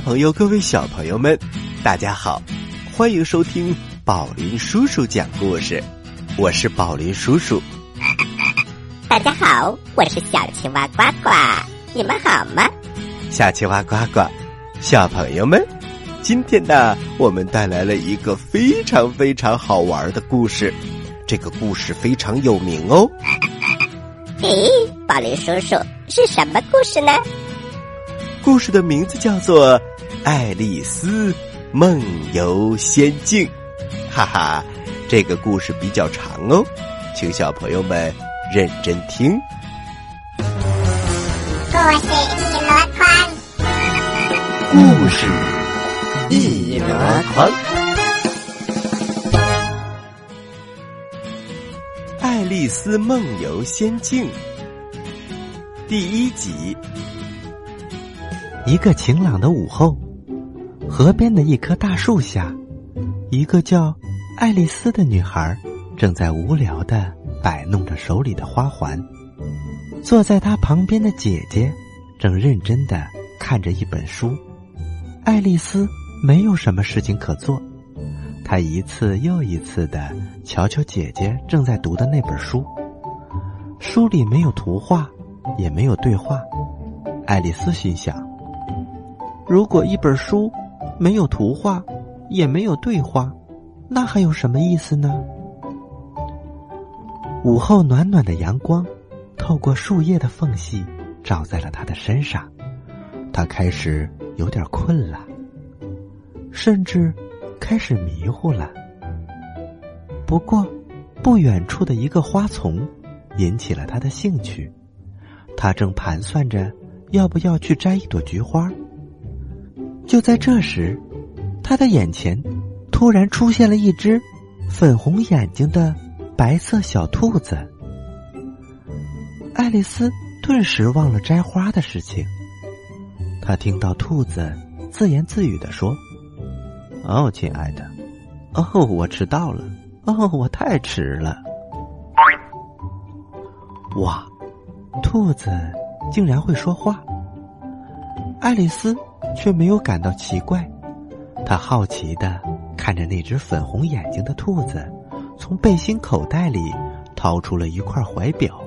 朋友，各位小朋友们，大家好，欢迎收听宝林叔叔讲故事。我是宝林叔叔。大家好，我是小青蛙呱呱，你们好吗？小青蛙呱呱，小朋友们，今天呢，我们带来了一个非常非常好玩的故事。这个故事非常有名哦。诶，宝林叔叔是什么故事呢？故事的名字叫做《爱丽丝梦游仙境》。哈哈，这个故事比较长哦，请小朋友们认真听。故事一箩筐，故事一箩筐，《爱丽丝梦游仙境》第一集。一个晴朗的午后，河边的一棵大树下，一个叫爱丽丝的女孩正在无聊的摆弄着手里的花环。坐在她旁边的姐姐正认真的看着一本书。爱丽丝没有什么事情可做，她一次又一次的瞧瞧姐姐正在读的那本书。书里没有图画，也没有对话。爱丽丝心想。如果一本书没有图画，也没有对话，那还有什么意思呢？午后暖暖的阳光，透过树叶的缝隙，照在了他的身上。他开始有点困了，甚至开始迷糊了。不过，不远处的一个花丛引起了他的兴趣。他正盘算着要不要去摘一朵菊花。就在这时，他的眼前突然出现了一只粉红眼睛的白色小兔子。爱丽丝顿时忘了摘花的事情。她听到兔子自言自语的说：“哦，亲爱的，哦，我迟到了，哦，我太迟了。”哇，兔子竟然会说话！爱丽丝。却没有感到奇怪，他好奇的看着那只粉红眼睛的兔子，从背心口袋里掏出了一块怀表。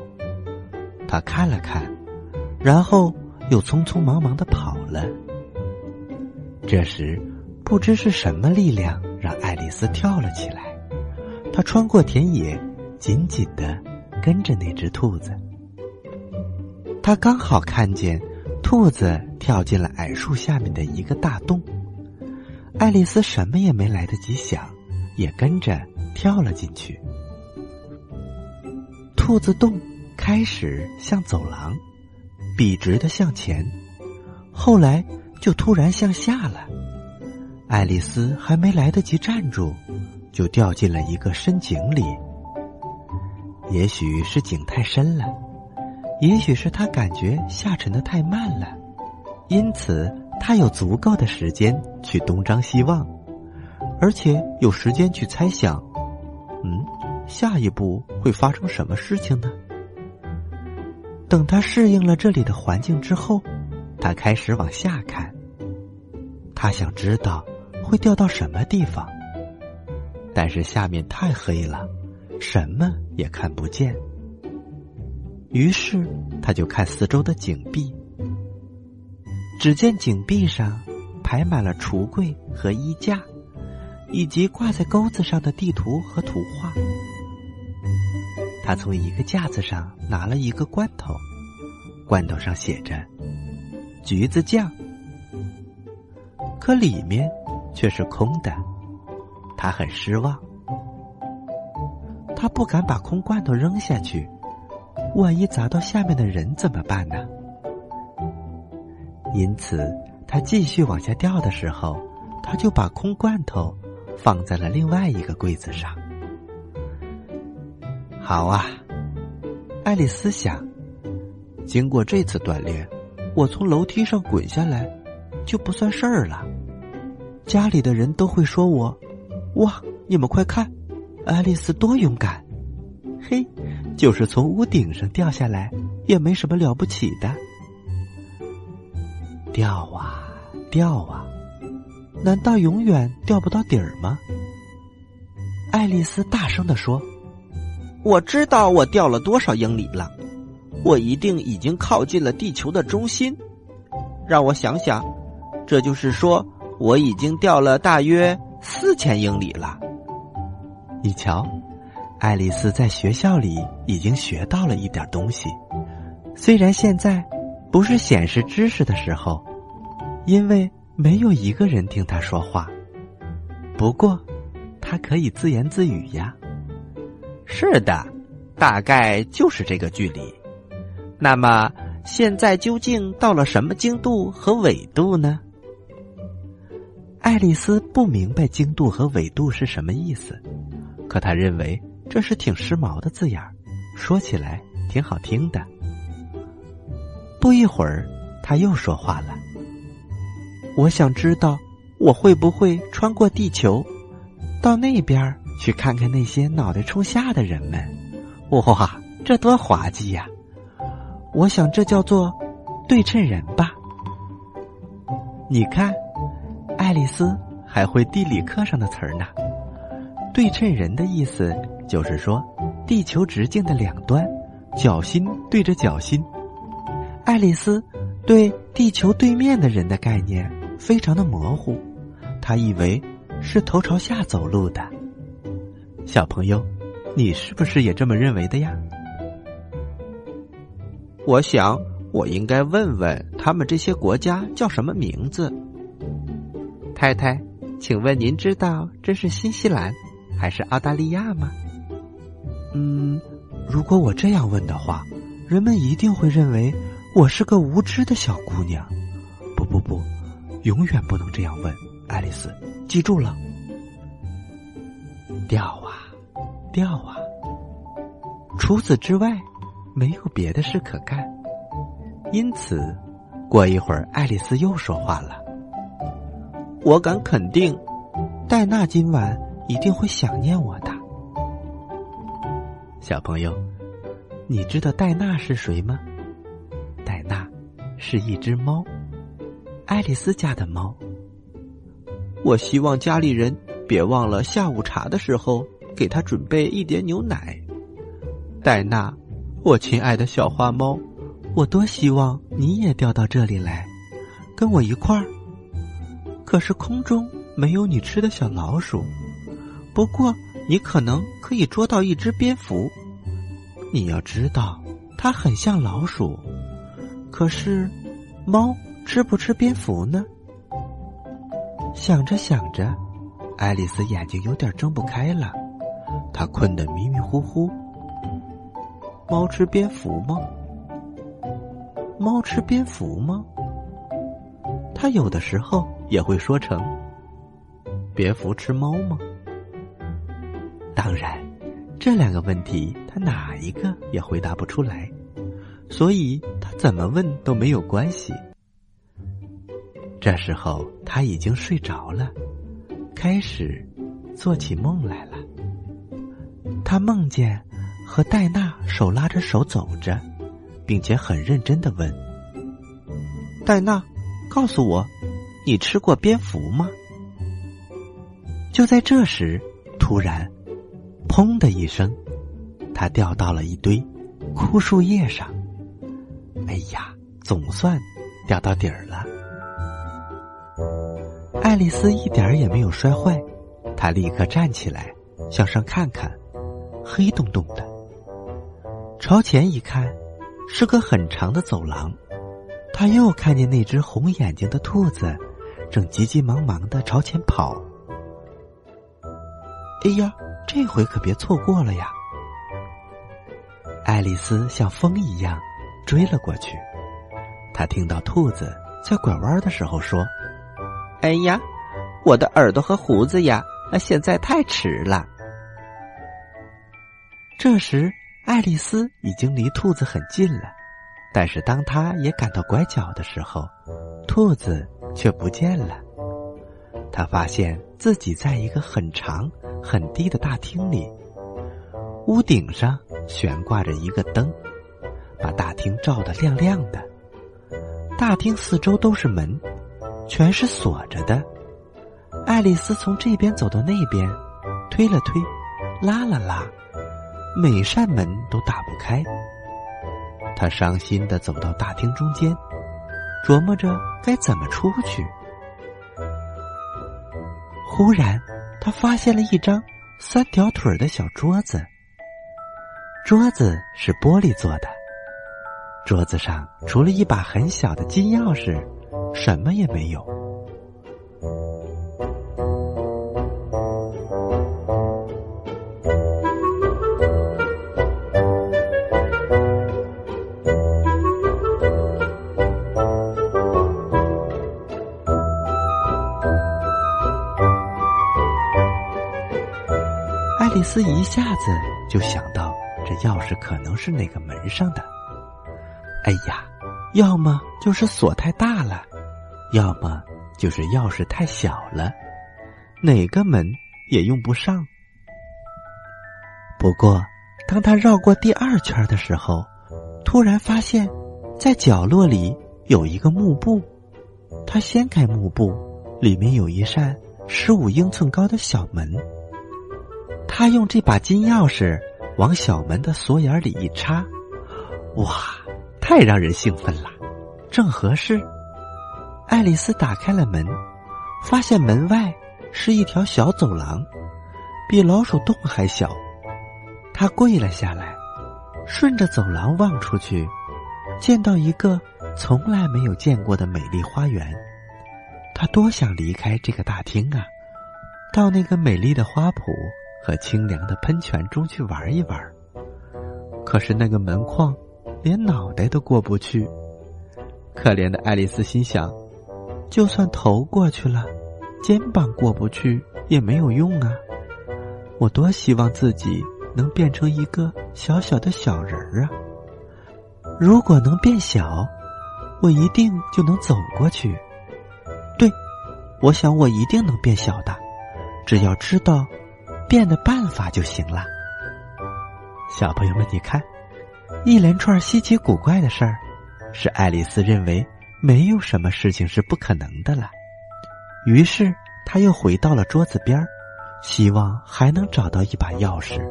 他看了看，然后又匆匆忙忙的跑了。这时，不知是什么力量让爱丽丝跳了起来，她穿过田野，紧紧的跟着那只兔子。她刚好看见。兔子跳进了矮树下面的一个大洞，爱丽丝什么也没来得及想，也跟着跳了进去。兔子洞开始像走廊，笔直的向前，后来就突然向下了。爱丽丝还没来得及站住，就掉进了一个深井里。也许是井太深了。也许是他感觉下沉的太慢了，因此他有足够的时间去东张西望，而且有时间去猜想，嗯，下一步会发生什么事情呢？等他适应了这里的环境之后，他开始往下看。他想知道会掉到什么地方，但是下面太黑了，什么也看不见。于是，他就看四周的井壁。只见井壁上排满了橱柜和衣架，以及挂在钩子上的地图和图画。他从一个架子上拿了一个罐头，罐头上写着“橘子酱”，可里面却是空的。他很失望，他不敢把空罐头扔下去。万一砸到下面的人怎么办呢？因此，他继续往下掉的时候，他就把空罐头放在了另外一个柜子上。好啊，爱丽丝想，经过这次锻炼，我从楼梯上滚下来就不算事儿了。家里的人都会说我：“哇，你们快看，爱丽丝多勇敢！”嘿。就是从屋顶上掉下来，也没什么了不起的。掉啊掉啊？难道永远掉不到底儿吗？爱丽丝大声的说：“我知道我掉了多少英里了，我一定已经靠近了地球的中心。让我想想，这就是说我已经掉了大约四千英里了。你瞧，爱丽丝在学校里已经学到了一点东西，虽然现在不是显示知识的时候，因为没有一个人听她说话。不过。”他可以自言自语呀。是的，大概就是这个距离。那么现在究竟到了什么经度和纬度呢？爱丽丝不明白经度和纬度是什么意思，可她认为这是挺时髦的字眼儿，说起来挺好听的。不一会儿，他又说话了：“我想知道，我会不会穿过地球？”到那边去看看那些脑袋冲下的人们，哇，这多滑稽呀！我想这叫做对称人吧。你看，爱丽丝还会地理课上的词儿呢。对称人的意思就是说，地球直径的两端，角心对着角心。爱丽丝对地球对面的人的概念非常的模糊，她以为。是头朝下走路的，小朋友，你是不是也这么认为的呀？我想，我应该问问他们这些国家叫什么名字。太太，请问您知道这是新西兰还是澳大利亚吗？嗯，如果我这样问的话，人们一定会认为我是个无知的小姑娘。不不不，永远不能这样问，爱丽丝。记住了，掉啊，掉啊！除此之外，没有别的事可干。因此，过一会儿，爱丽丝又说话了：“我敢肯定，戴娜今晚一定会想念我的。”小朋友，你知道戴娜是谁吗？戴娜是一只猫，爱丽丝家的猫。我希望家里人别忘了下午茶的时候给他准备一点牛奶。戴娜，我亲爱的小花猫，我多希望你也掉到这里来，跟我一块儿。可是空中没有你吃的小老鼠，不过你可能可以捉到一只蝙蝠。你要知道，它很像老鼠，可是猫吃不吃蝙蝠呢？想着想着，爱丽丝眼睛有点睁不开了，她困得迷迷糊糊。猫吃蝙蝠吗？猫吃蝙蝠吗？他有的时候也会说成：“蝙蝠吃猫吗？”当然，这两个问题他哪一个也回答不出来，所以他怎么问都没有关系。这时候他已经睡着了，开始做起梦来了。他梦见和戴娜手拉着手走着，并且很认真的问：“戴娜，告诉我，你吃过蝙蝠吗？”就在这时，突然“砰”的一声，他掉到了一堆枯树叶上。哎呀，总算掉到底儿了。爱丽丝一点儿也没有摔坏，她立刻站起来，向上看看，黑洞洞的。朝前一看，是个很长的走廊。他又看见那只红眼睛的兔子，正急急忙忙的朝前跑。哎呀，这回可别错过了呀！爱丽丝像风一样追了过去。她听到兔子在拐弯的时候说。哎呀，我的耳朵和胡子呀！现在太迟了。这时，爱丽丝已经离兔子很近了，但是当她也赶到拐角的时候，兔子却不见了。她发现自己在一个很长、很低的大厅里，屋顶上悬挂着一个灯，把大厅照得亮亮的。大厅四周都是门。全是锁着的。爱丽丝从这边走到那边，推了推，拉了拉，每扇门都打不开。她伤心的走到大厅中间，琢磨着该怎么出去。忽然，他发现了一张三条腿的小桌子。桌子是玻璃做的，桌子上除了一把很小的金钥匙，什么也没有。爱丽丝一下子就想到，这钥匙可能是那个门上的。哎呀，要么就是锁太大了，要么就是钥匙太小了，哪个门也用不上。不过，当他绕过第二圈的时候，突然发现，在角落里有一个幕布。他掀开幕布，里面有一扇十五英寸高的小门。他用这把金钥匙往小门的锁眼里一插，哇，太让人兴奋了，正合适。爱丽丝打开了门，发现门外是一条小走廊，比老鼠洞还小。她跪了下来，顺着走廊望出去，见到一个从来没有见过的美丽花园。她多想离开这个大厅啊，到那个美丽的花圃。和清凉的喷泉中去玩一玩，可是那个门框连脑袋都过不去。可怜的爱丽丝心想：就算头过去了，肩膀过不去也没有用啊！我多希望自己能变成一个小小的小人儿啊！如果能变小，我一定就能走过去。对，我想我一定能变小的，只要知道。变的办法就行了。小朋友们，你看，一连串稀奇古怪的事儿，使爱丽丝认为没有什么事情是不可能的了。于是，她又回到了桌子边儿希望还能找到一把钥匙。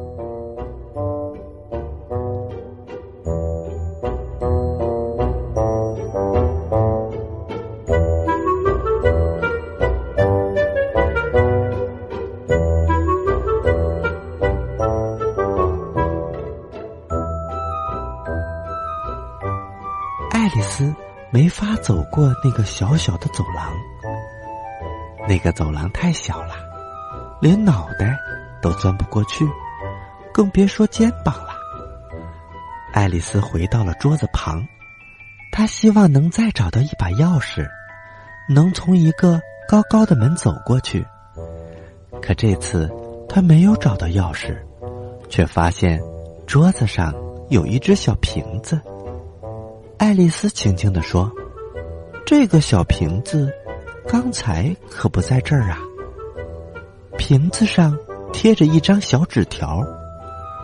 过那个小小的走廊，那个走廊太小了，连脑袋都钻不过去，更别说肩膀了。爱丽丝回到了桌子旁，她希望能再找到一把钥匙，能从一个高高的门走过去。可这次她没有找到钥匙，却发现桌子上有一只小瓶子。爱丽丝轻轻的说：“这个小瓶子，刚才可不在这儿啊。瓶子上贴着一张小纸条，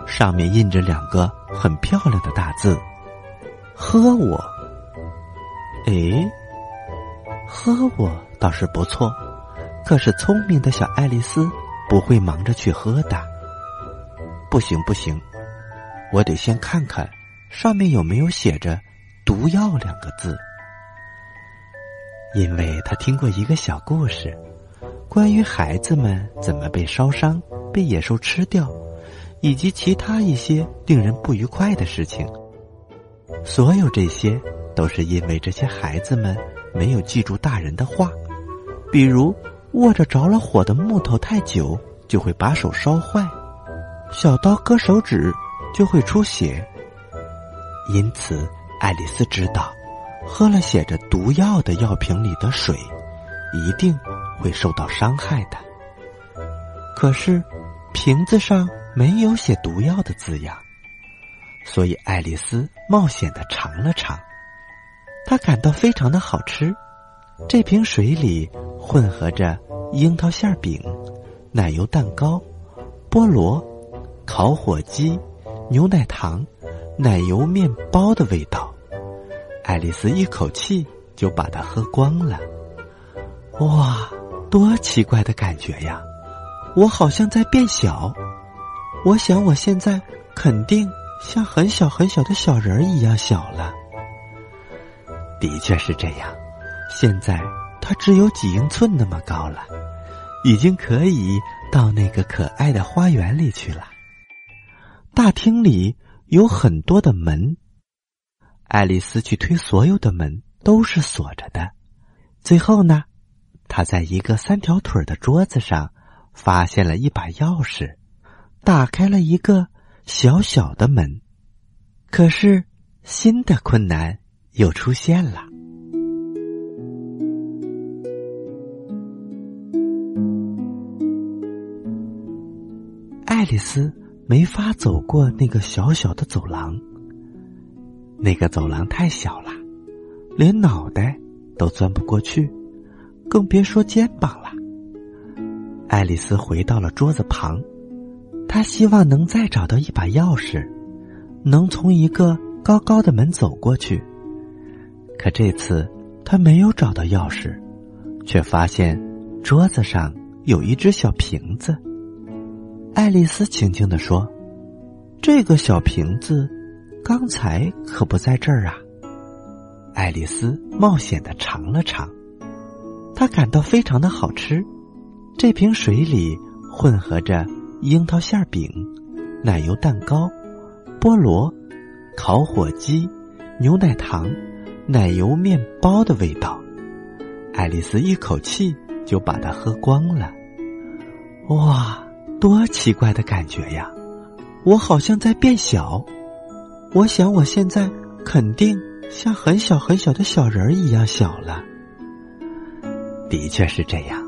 上面印着两个很漂亮的大字：‘喝我。’哎，喝我倒是不错，可是聪明的小爱丽丝不会忙着去喝的。不行不行，我得先看看上面有没有写着。”毒药两个字，因为他听过一个小故事，关于孩子们怎么被烧伤、被野兽吃掉，以及其他一些令人不愉快的事情。所有这些都是因为这些孩子们没有记住大人的话，比如握着着了火的木头太久就会把手烧坏，小刀割手指就会出血，因此。爱丽丝知道，喝了写着毒药的药瓶里的水，一定会受到伤害的。可是，瓶子上没有写毒药的字样，所以爱丽丝冒险的尝了尝，她感到非常的好吃。这瓶水里混合着樱桃馅饼、奶油蛋糕、菠萝、烤火鸡、牛奶糖。奶油面包的味道，爱丽丝一口气就把它喝光了。哇，多奇怪的感觉呀！我好像在变小。我想我现在肯定像很小很小的小人一样小了。的确是这样，现在它只有几英寸那么高了，已经可以到那个可爱的花园里去了。大厅里有很多的门，爱丽丝去推所有的门都是锁着的。最后呢？她在一个三条腿的桌子上发现了一把钥匙，打开了一个小小的门。可是新的困难又出现了。爱丽丝没法走过那个小小的走廊，那个走廊太小了，连脑袋都钻不过去。更别说肩膀了。爱丽丝回到了桌子旁，她希望能再找到一把钥匙，能从一个高高的门走过去。可这次她没有找到钥匙，却发现桌子上有一只小瓶子。爱丽丝轻轻地说：“这个小瓶子刚才可不在这儿啊。”爱丽丝冒险的尝了尝。她感到非常的好吃，这瓶水里混合着樱桃馅饼、奶油蛋糕、菠萝、烤火鸡、牛奶糖、奶油面包的味道。爱丽丝一口气就把它喝光了。哇，多奇怪的感觉呀！我好像在变小。我想我现在肯定像很小很小的小人儿一样小了。的确是这样，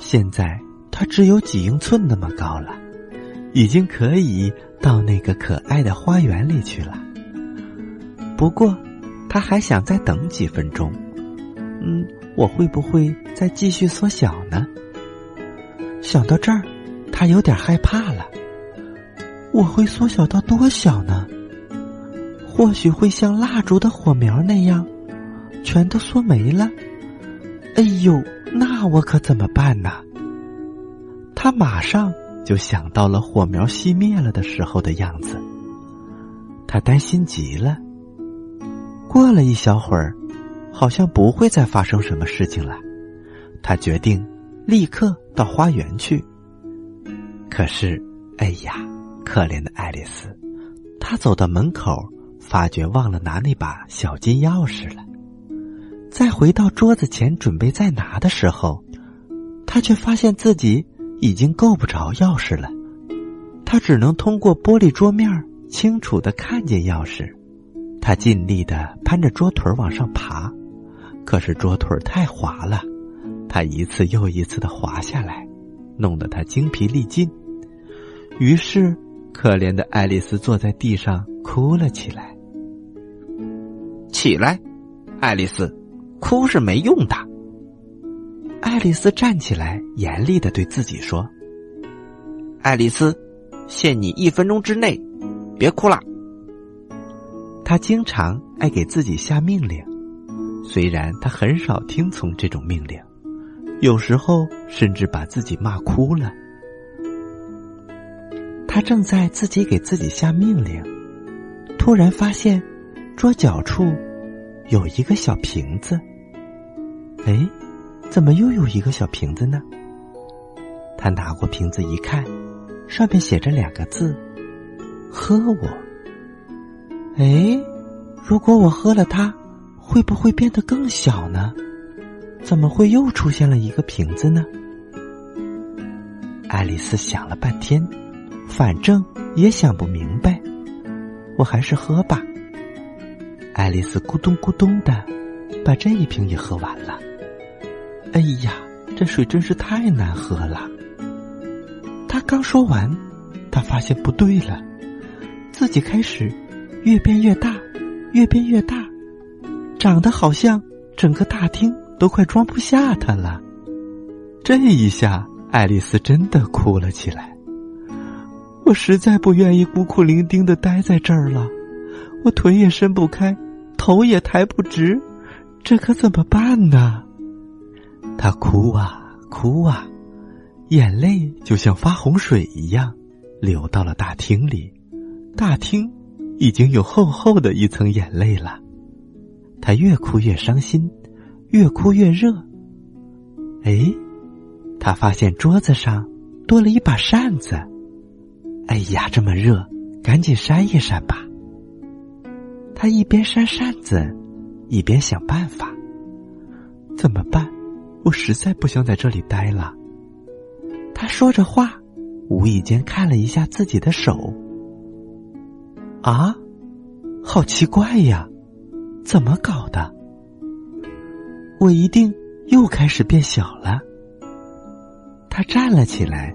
现在它只有几英寸那么高了，已经可以到那个可爱的花园里去了。不过，他还想再等几分钟。嗯，我会不会再继续缩小呢？想到这儿，他有点害怕了。我会缩小到多小呢？或许会像蜡烛的火苗那样，全都缩没了。哎呦！那我可怎么办呢？他马上就想到了火苗熄灭了的时候的样子，他担心极了。过了一小会儿，好像不会再发生什么事情了。他决定立刻到花园去。可是，哎呀，可怜的爱丽丝，她走到门口，发觉忘了拿那把小金钥匙了。再回到桌子前准备再拿的时候，他却发现自己已经够不着钥匙了。他只能通过玻璃桌面清楚的看见钥匙。他尽力的攀着桌腿往上爬，可是桌腿太滑了，他一次又一次的滑下来，弄得他精疲力尽。于是，可怜的爱丽丝坐在地上哭了起来。起来，爱丽丝。哭是没用的。爱丽丝站起来，严厉的对自己说：“爱丽丝，限你一分钟之内，别哭了。”她经常爱给自己下命令，虽然她很少听从这种命令，有时候甚至把自己骂哭了。她正在自己给自己下命令，突然发现桌角处有一个小瓶子。哎，怎么又有一个小瓶子呢？他拿过瓶子一看，上面写着两个字：“喝我。”哎，如果我喝了它，会不会变得更小呢？怎么会又出现了一个瓶子呢？爱丽丝想了半天，反正也想不明白，我还是喝吧。爱丽丝咕咚咕咚的把这一瓶也喝完了。哎呀，这水真是太难喝了！他刚说完，他发现不对了，自己开始越变越大，越变越大，长得好像整个大厅都快装不下他了。这一下，爱丽丝真的哭了起来。我实在不愿意孤苦伶仃的待在这儿了，我腿也伸不开，头也抬不直，这可怎么办呢？他哭啊哭啊，眼泪就像发洪水一样流到了大厅里。大厅已经有厚厚的一层眼泪了。他越哭越伤心，越哭越热。哎，他发现桌子上多了一把扇子。哎呀，这么热，赶紧扇一扇吧。他一边扇扇子，一边想办法。怎么办？我实在不想在这里待了。他说着话，无意间看了一下自己的手。啊，好奇怪呀！怎么搞的？我一定又开始变小了。他站了起来，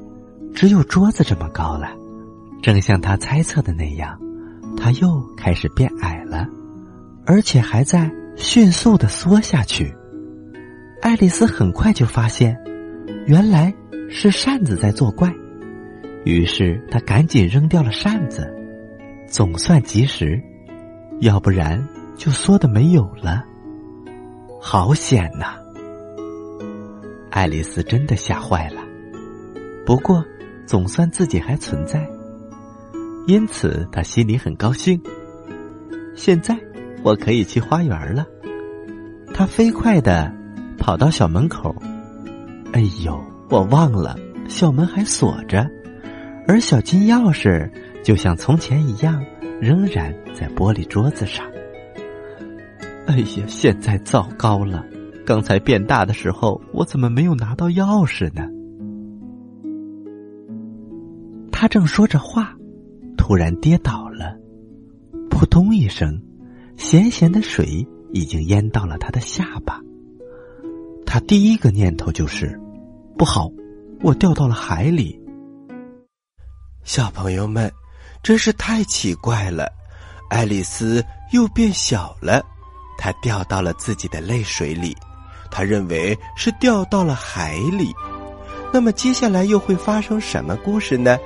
只有桌子这么高了。正像他猜测的那样，他又开始变矮了，而且还在迅速的缩下去。爱丽丝很快就发现，原来是扇子在作怪，于是她赶紧扔掉了扇子，总算及时，要不然。就缩的没有了，好险呐！爱丽丝真的吓坏了。不过，总算自己还存在，因此他心里很高兴。现在我可以去花园了。他飞快的跑到小门口。哎呦，我忘了，小门还锁着，而小金钥匙就像从前一样，仍然在玻璃桌子上。哎呀，现在糟糕了！刚才变大的时候，我怎么没有拿到钥匙呢？他正说着话，突然跌倒了，扑通一声，咸咸的水已经淹到了他的下巴。他第一个念头就是：不好，我掉到了海里。小朋友们，真是太奇怪了，爱丽丝又变小了。她掉到了自己的泪水里，她认为是掉到了海里。那么接下来又会发生什么故事呢？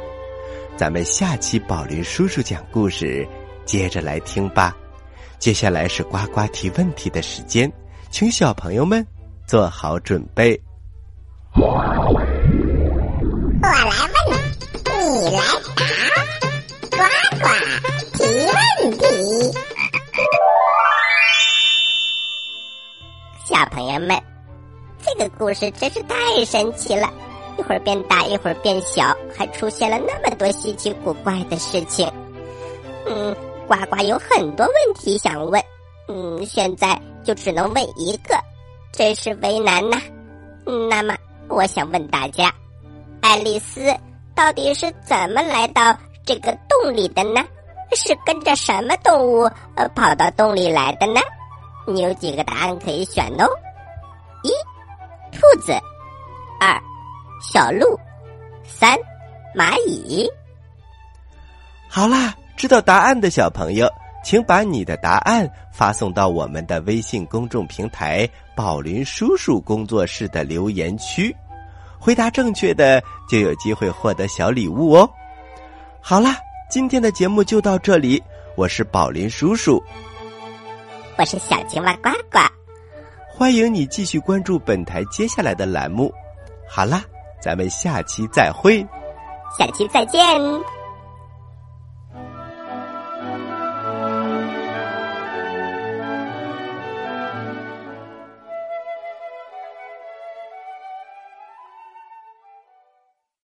咱们下期宝林叔叔讲故事，接着来听吧。接下来是呱呱提问题的时间，请小朋友们做好准备。我来问，你来答，呱呱提问题。小朋友们，这个故事真是太神奇了！一会儿变大，一会儿变小，还出现了那么多稀奇古怪的事情。嗯，呱呱有很多问题想问，嗯，现在就只能问一个，真是为难呐。那么，我想问大家，爱丽丝到底是怎么来到这个洞里的呢？是跟着什么动物呃跑到洞里来的呢？你有几个答案可以选哦？一，兔子；二，小鹿；三，蚂蚁。好啦，知道答案的小朋友，请把你的答案发送到我们的微信公众平台“宝林叔叔工作室”的留言区。回答正确的就有机会获得小礼物哦。好啦，今天的节目就到这里，我是宝林叔叔。我是小青蛙呱呱，欢迎你继续关注本台接下来的栏目。好啦，咱们下期再会，下期再见。